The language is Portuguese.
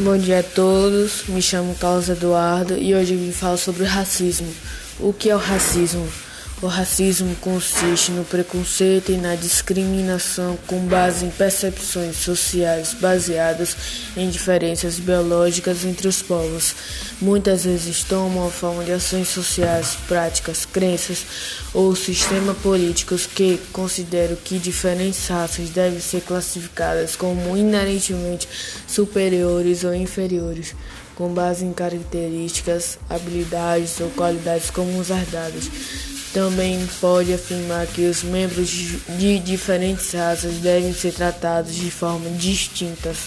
Bom dia a todos, me chamo Carlos Eduardo e hoje eu vim falar sobre o racismo. O que é o racismo? O racismo consiste no preconceito e na discriminação com base em percepções sociais baseadas em diferenças biológicas entre os povos. Muitas vezes tomam a forma de ações sociais, práticas, crenças ou sistemas políticos que consideram que diferentes raças devem ser classificadas como inerentemente superiores ou inferiores com base em características, habilidades ou qualidades comuns herdadas. Também pode afirmar que os membros de diferentes raças devem ser tratados de forma distintas.